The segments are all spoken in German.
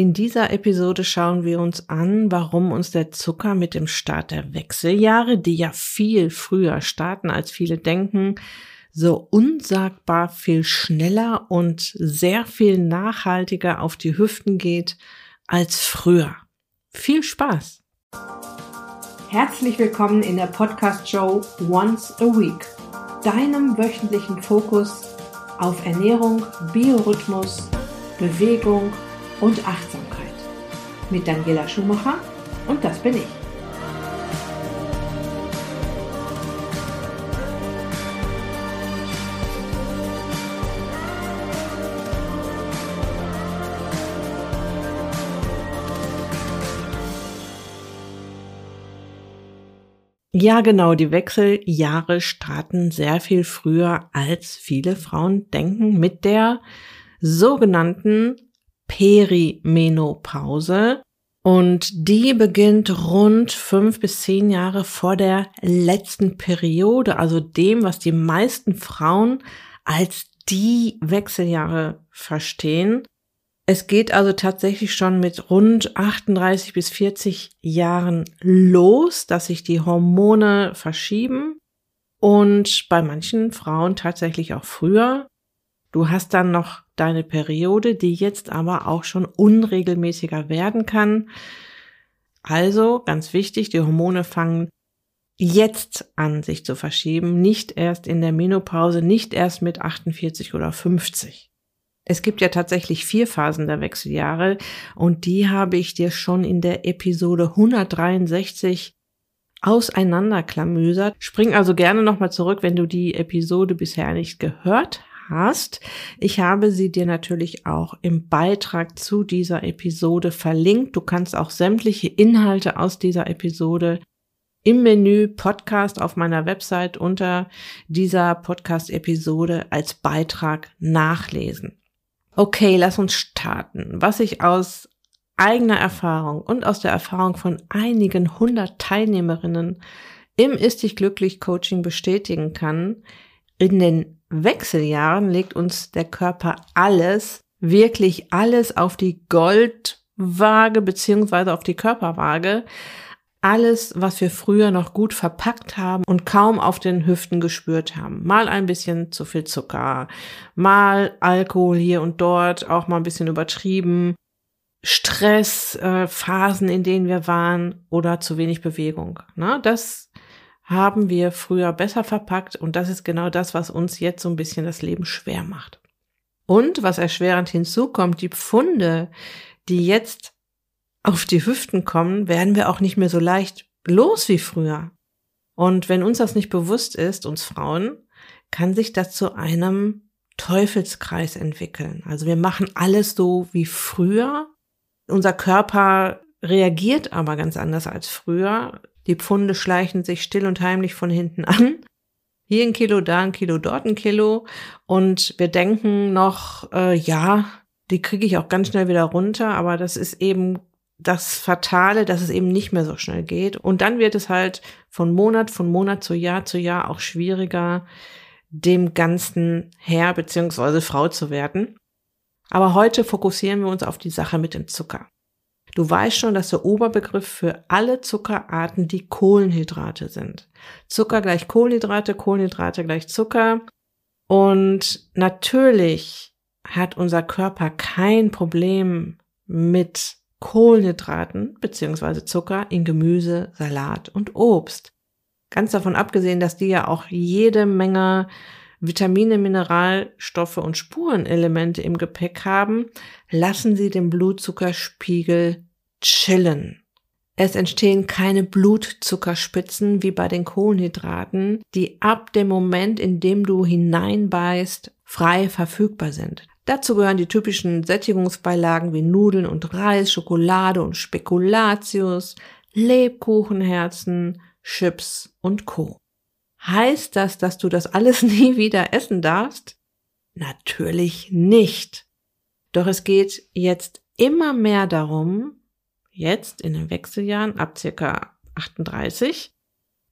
In dieser Episode schauen wir uns an, warum uns der Zucker mit dem Start der Wechseljahre, die ja viel früher starten, als viele denken, so unsagbar viel schneller und sehr viel nachhaltiger auf die Hüften geht als früher. Viel Spaß! Herzlich willkommen in der Podcast-Show Once a Week, deinem wöchentlichen Fokus auf Ernährung, Biorhythmus, Bewegung und Achtsamkeit. Mit Daniela Schumacher und das bin ich. Ja, genau, die Wechseljahre starten sehr viel früher, als viele Frauen denken, mit der sogenannten Perimenopause. Und die beginnt rund fünf bis zehn Jahre vor der letzten Periode, also dem, was die meisten Frauen als die Wechseljahre verstehen. Es geht also tatsächlich schon mit rund 38 bis 40 Jahren los, dass sich die Hormone verschieben und bei manchen Frauen tatsächlich auch früher. Du hast dann noch deine Periode, die jetzt aber auch schon unregelmäßiger werden kann. Also ganz wichtig, die Hormone fangen jetzt an, sich zu verschieben, nicht erst in der Menopause, nicht erst mit 48 oder 50. Es gibt ja tatsächlich vier Phasen der Wechseljahre und die habe ich dir schon in der Episode 163 auseinanderklamüsert. Spring also gerne nochmal zurück, wenn du die Episode bisher nicht gehört hast. Ich habe sie dir natürlich auch im Beitrag zu dieser Episode verlinkt. Du kannst auch sämtliche Inhalte aus dieser Episode im Menü Podcast auf meiner Website unter dieser Podcast-Episode als Beitrag nachlesen. Okay, lass uns starten. Was ich aus eigener Erfahrung und aus der Erfahrung von einigen hundert Teilnehmerinnen im Ist dich glücklich Coaching bestätigen kann, in den Wechseljahren legt uns der Körper alles, wirklich alles auf die Goldwaage beziehungsweise auf die Körperwaage. Alles, was wir früher noch gut verpackt haben und kaum auf den Hüften gespürt haben. Mal ein bisschen zu viel Zucker, mal Alkohol hier und dort, auch mal ein bisschen übertrieben. Stress, äh, Phasen, in denen wir waren oder zu wenig Bewegung. Ne? Das haben wir früher besser verpackt und das ist genau das, was uns jetzt so ein bisschen das Leben schwer macht. Und was erschwerend hinzukommt, die Pfunde, die jetzt auf die Hüften kommen, werden wir auch nicht mehr so leicht los wie früher. Und wenn uns das nicht bewusst ist, uns Frauen, kann sich das zu einem Teufelskreis entwickeln. Also wir machen alles so wie früher. Unser Körper reagiert aber ganz anders als früher. Die Pfunde schleichen sich still und heimlich von hinten an. Hier ein Kilo, da ein Kilo, dort ein Kilo. Und wir denken noch, äh, ja, die kriege ich auch ganz schnell wieder runter, aber das ist eben das Fatale, dass es eben nicht mehr so schnell geht. Und dann wird es halt von Monat, von Monat zu Jahr zu Jahr auch schwieriger, dem Ganzen Herr beziehungsweise Frau zu werden. Aber heute fokussieren wir uns auf die Sache mit dem Zucker. Du weißt schon, dass der Oberbegriff für alle Zuckerarten die Kohlenhydrate sind. Zucker gleich Kohlenhydrate, Kohlenhydrate gleich Zucker. Und natürlich hat unser Körper kein Problem mit Kohlenhydraten beziehungsweise Zucker in Gemüse, Salat und Obst. Ganz davon abgesehen, dass die ja auch jede Menge Vitamine, Mineralstoffe und Spurenelemente im Gepäck haben, lassen sie den Blutzuckerspiegel chillen. Es entstehen keine Blutzuckerspitzen wie bei den Kohlenhydraten, die ab dem Moment, in dem du hineinbeißt, frei verfügbar sind. Dazu gehören die typischen Sättigungsbeilagen wie Nudeln und Reis, Schokolade und Spekulatius, Lebkuchenherzen, Chips und Co. Heißt das, dass du das alles nie wieder essen darfst? Natürlich nicht. Doch es geht jetzt immer mehr darum, jetzt in den Wechseljahren ab circa 38,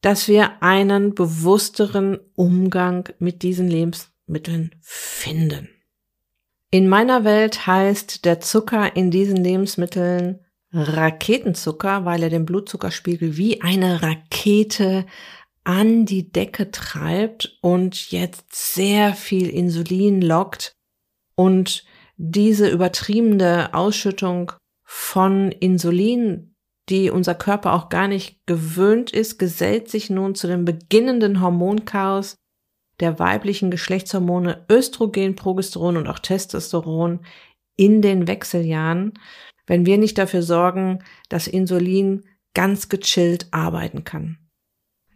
dass wir einen bewussteren Umgang mit diesen Lebensmitteln finden. In meiner Welt heißt der Zucker in diesen Lebensmitteln Raketenzucker, weil er den Blutzuckerspiegel wie eine Rakete an die Decke treibt und jetzt sehr viel Insulin lockt und diese übertriebene Ausschüttung von Insulin, die unser Körper auch gar nicht gewöhnt ist, gesellt sich nun zu dem beginnenden Hormonchaos der weiblichen Geschlechtshormone Östrogen, Progesteron und auch Testosteron in den Wechseljahren, wenn wir nicht dafür sorgen, dass Insulin ganz gechillt arbeiten kann.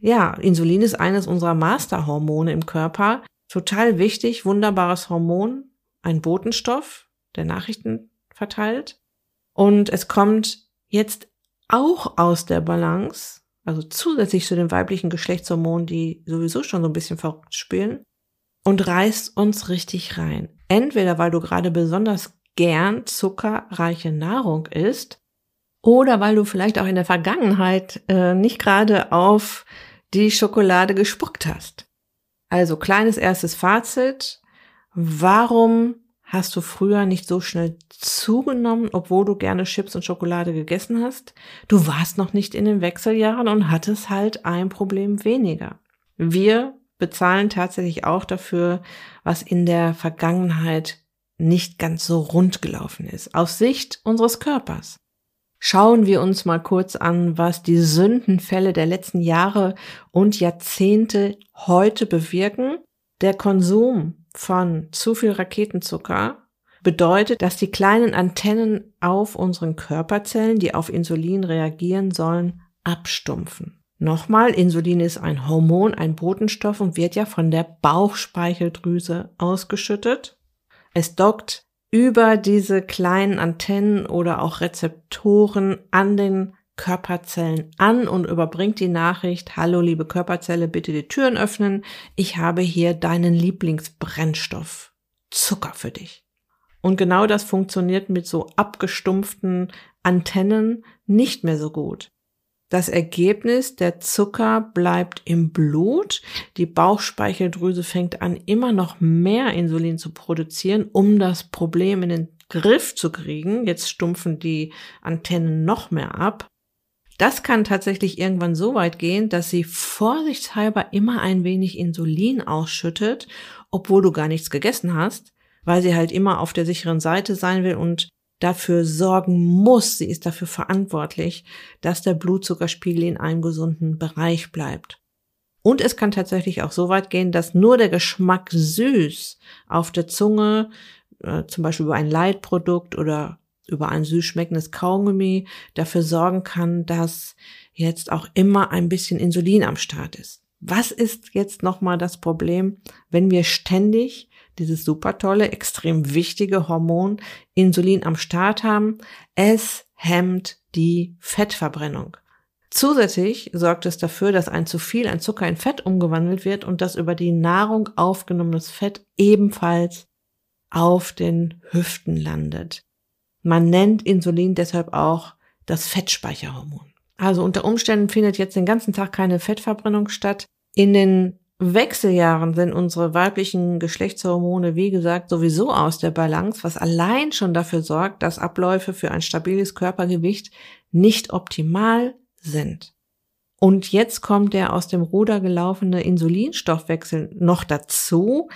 Ja, Insulin ist eines unserer Masterhormone im Körper. Total wichtig, wunderbares Hormon, ein Botenstoff, der Nachrichten verteilt. Und es kommt jetzt auch aus der Balance, also zusätzlich zu den weiblichen Geschlechtshormonen, die sowieso schon so ein bisschen verrückt spielen, und reißt uns richtig rein. Entweder weil du gerade besonders gern zuckerreiche Nahrung isst, oder weil du vielleicht auch in der Vergangenheit äh, nicht gerade auf die Schokolade gespuckt hast. Also kleines erstes Fazit. Warum hast du früher nicht so schnell zugenommen, obwohl du gerne Chips und Schokolade gegessen hast? Du warst noch nicht in den Wechseljahren und hattest halt ein Problem weniger. Wir bezahlen tatsächlich auch dafür, was in der Vergangenheit nicht ganz so rund gelaufen ist, aus Sicht unseres Körpers. Schauen wir uns mal kurz an, was die Sündenfälle der letzten Jahre und Jahrzehnte heute bewirken. Der Konsum von zu viel Raketenzucker bedeutet, dass die kleinen Antennen auf unseren Körperzellen, die auf Insulin reagieren sollen, abstumpfen. Nochmal, Insulin ist ein Hormon, ein Botenstoff und wird ja von der Bauchspeicheldrüse ausgeschüttet. Es dockt über diese kleinen Antennen oder auch Rezeptoren an den Körperzellen an und überbringt die Nachricht, hallo liebe Körperzelle, bitte die Türen öffnen, ich habe hier deinen Lieblingsbrennstoff, Zucker für dich. Und genau das funktioniert mit so abgestumpften Antennen nicht mehr so gut. Das Ergebnis, der Zucker bleibt im Blut. Die Bauchspeicheldrüse fängt an, immer noch mehr Insulin zu produzieren, um das Problem in den Griff zu kriegen. Jetzt stumpfen die Antennen noch mehr ab. Das kann tatsächlich irgendwann so weit gehen, dass sie vorsichtshalber immer ein wenig Insulin ausschüttet, obwohl du gar nichts gegessen hast, weil sie halt immer auf der sicheren Seite sein will und dafür sorgen muss, sie ist dafür verantwortlich, dass der Blutzuckerspiegel in einem gesunden Bereich bleibt. Und es kann tatsächlich auch so weit gehen, dass nur der Geschmack süß auf der Zunge, äh, zum Beispiel über ein Leitprodukt oder über ein süß schmeckendes Kaugummi, dafür sorgen kann, dass jetzt auch immer ein bisschen Insulin am Start ist. Was ist jetzt nochmal das Problem, wenn wir ständig dieses super tolle, extrem wichtige Hormon Insulin am Start haben. Es hemmt die Fettverbrennung. Zusätzlich sorgt es dafür, dass ein zu viel an Zucker in Fett umgewandelt wird und das über die Nahrung aufgenommenes Fett ebenfalls auf den Hüften landet. Man nennt Insulin deshalb auch das Fettspeicherhormon. Also unter Umständen findet jetzt den ganzen Tag keine Fettverbrennung statt. In den Wechseljahren sind unsere weiblichen Geschlechtshormone, wie gesagt, sowieso aus der Balance, was allein schon dafür sorgt, dass Abläufe für ein stabiles Körpergewicht nicht optimal sind. Und jetzt kommt der aus dem Ruder gelaufene Insulinstoffwechsel noch dazu.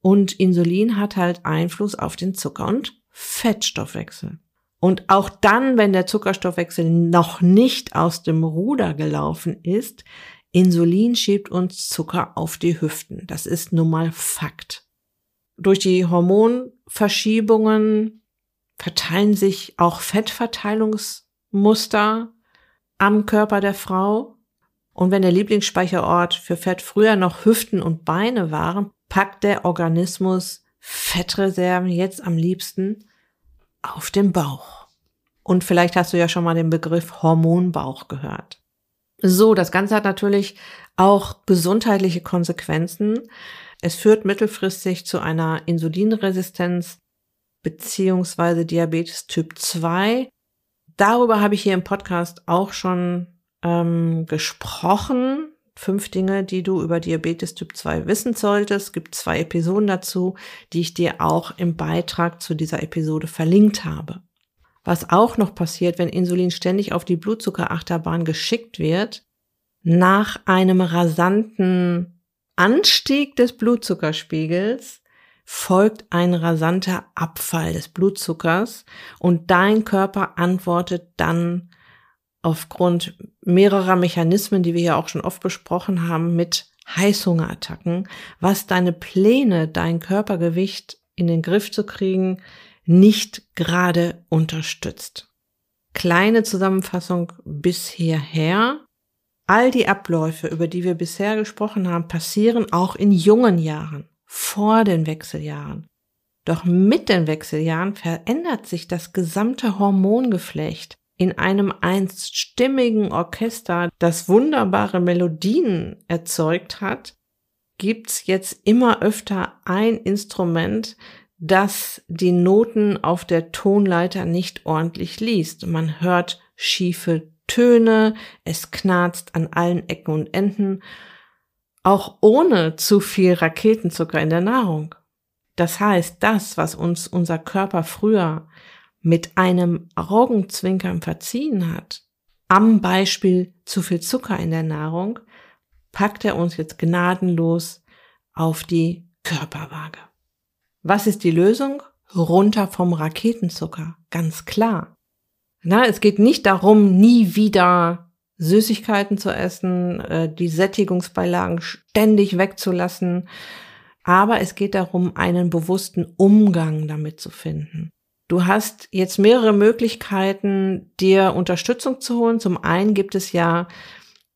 Und Insulin hat halt Einfluss auf den Zucker- und Fettstoffwechsel. Und auch dann, wenn der Zuckerstoffwechsel noch nicht aus dem Ruder gelaufen ist, Insulin schiebt uns Zucker auf die Hüften. Das ist nun mal Fakt. Durch die Hormonverschiebungen verteilen sich auch Fettverteilungsmuster am Körper der Frau. Und wenn der Lieblingsspeicherort für Fett früher noch Hüften und Beine waren, packt der Organismus Fettreserven jetzt am liebsten auf den Bauch. Und vielleicht hast du ja schon mal den Begriff Hormonbauch gehört. So, das Ganze hat natürlich auch gesundheitliche Konsequenzen. Es führt mittelfristig zu einer Insulinresistenz beziehungsweise Diabetes Typ 2. Darüber habe ich hier im Podcast auch schon ähm, gesprochen. Fünf Dinge, die du über Diabetes Typ 2 wissen solltest. Es gibt zwei Episoden dazu, die ich dir auch im Beitrag zu dieser Episode verlinkt habe. Was auch noch passiert, wenn Insulin ständig auf die Blutzuckerachterbahn geschickt wird, nach einem rasanten Anstieg des Blutzuckerspiegels folgt ein rasanter Abfall des Blutzuckers und dein Körper antwortet dann aufgrund mehrerer Mechanismen, die wir ja auch schon oft besprochen haben, mit Heißhungerattacken, was deine Pläne, dein Körpergewicht in den Griff zu kriegen, nicht gerade unterstützt. Kleine Zusammenfassung bis hierher. All die Abläufe, über die wir bisher gesprochen haben, passieren auch in jungen Jahren, vor den Wechseljahren. Doch mit den Wechseljahren verändert sich das gesamte Hormongeflecht in einem einst stimmigen Orchester, das wunderbare Melodien erzeugt hat, gibt's jetzt immer öfter ein Instrument, das die Noten auf der Tonleiter nicht ordentlich liest. Man hört schiefe Töne, es knarzt an allen Ecken und Enden, auch ohne zu viel Raketenzucker in der Nahrung. Das heißt, das, was uns unser Körper früher mit einem Augenzwinkern verziehen hat, am Beispiel zu viel Zucker in der Nahrung, packt er uns jetzt gnadenlos auf die Körperwaage. Was ist die Lösung? Runter vom Raketenzucker, ganz klar. Na, es geht nicht darum, nie wieder Süßigkeiten zu essen, äh, die Sättigungsbeilagen ständig wegzulassen, aber es geht darum, einen bewussten Umgang damit zu finden. Du hast jetzt mehrere Möglichkeiten, dir Unterstützung zu holen. Zum einen gibt es ja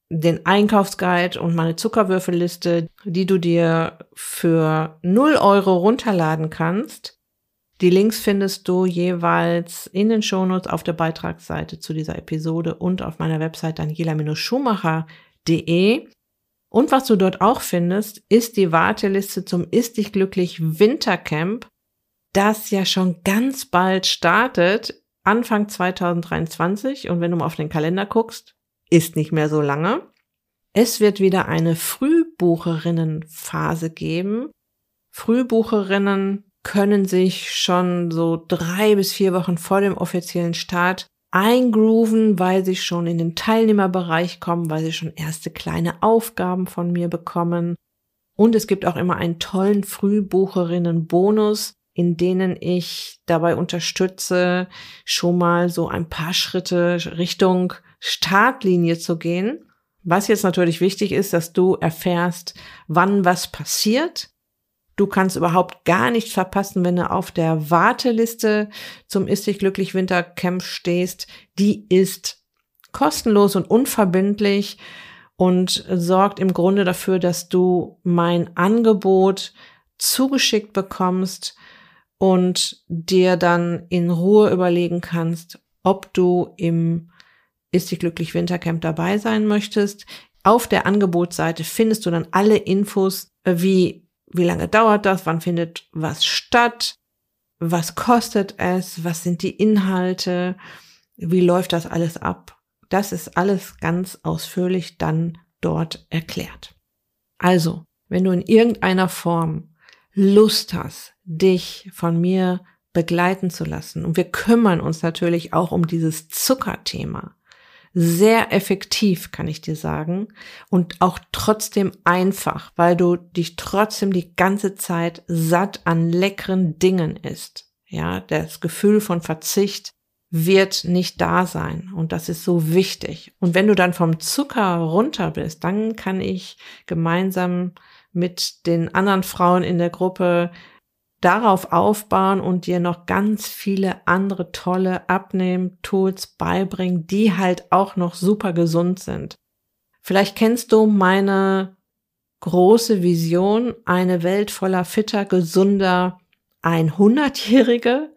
den Einkaufsguide und meine Zuckerwürfelliste, die du dir für 0 Euro runterladen kannst. Die Links findest du jeweils in den Shownotes auf der Beitragsseite zu dieser Episode und auf meiner Website daniela-schumacher.de. Und was du dort auch findest, ist die Warteliste zum Ist dich glücklich Wintercamp das ja schon ganz bald startet, Anfang 2023. Und wenn du mal auf den Kalender guckst, ist nicht mehr so lange. Es wird wieder eine Frühbucherinnenphase geben. Frühbucherinnen können sich schon so drei bis vier Wochen vor dem offiziellen Start eingrooven, weil sie schon in den Teilnehmerbereich kommen, weil sie schon erste kleine Aufgaben von mir bekommen. Und es gibt auch immer einen tollen Frühbucherinnen-Bonus, in denen ich dabei unterstütze, schon mal so ein paar Schritte Richtung Startlinie zu gehen. Was jetzt natürlich wichtig ist, dass du erfährst, wann was passiert. Du kannst überhaupt gar nichts verpassen, wenn du auf der Warteliste zum Ist dich glücklich Wintercamp stehst. Die ist kostenlos und unverbindlich und sorgt im Grunde dafür, dass du mein Angebot zugeschickt bekommst, und dir dann in Ruhe überlegen kannst, ob du im Ist dich glücklich Wintercamp dabei sein möchtest. Auf der Angebotsseite findest du dann alle Infos, äh, wie, wie lange dauert das, wann findet was statt, was kostet es, was sind die Inhalte, wie läuft das alles ab. Das ist alles ganz ausführlich dann dort erklärt. Also, wenn du in irgendeiner Form Lust hast, dich von mir begleiten zu lassen. Und wir kümmern uns natürlich auch um dieses Zuckerthema. Sehr effektiv, kann ich dir sagen. Und auch trotzdem einfach, weil du dich trotzdem die ganze Zeit satt an leckeren Dingen isst. Ja, das Gefühl von Verzicht wird nicht da sein. Und das ist so wichtig. Und wenn du dann vom Zucker runter bist, dann kann ich gemeinsam mit den anderen Frauen in der Gruppe darauf aufbauen und dir noch ganz viele andere tolle Abnehm-Tools beibringen, die halt auch noch super gesund sind. Vielleicht kennst du meine große Vision, eine Welt voller fitter, gesunder 100-Jährige.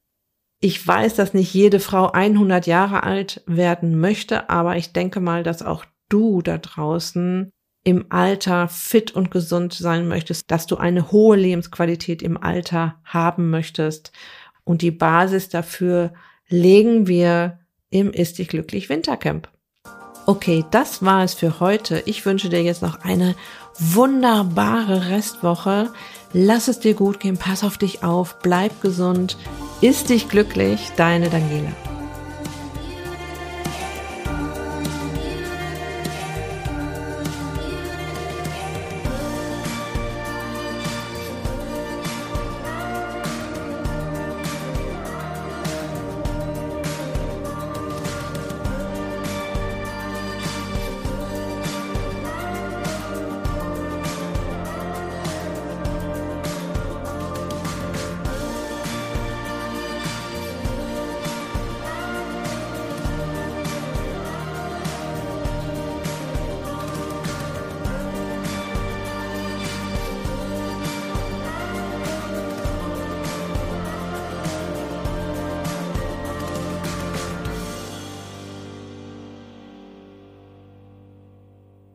Ich weiß, dass nicht jede Frau 100 Jahre alt werden möchte, aber ich denke mal, dass auch du da draußen im Alter fit und gesund sein möchtest, dass du eine hohe Lebensqualität im Alter haben möchtest. Und die Basis dafür legen wir im Ist dich glücklich Wintercamp. Okay, das war es für heute. Ich wünsche dir jetzt noch eine wunderbare Restwoche. Lass es dir gut gehen, pass auf dich auf, bleib gesund, ist dich glücklich, deine Daniela.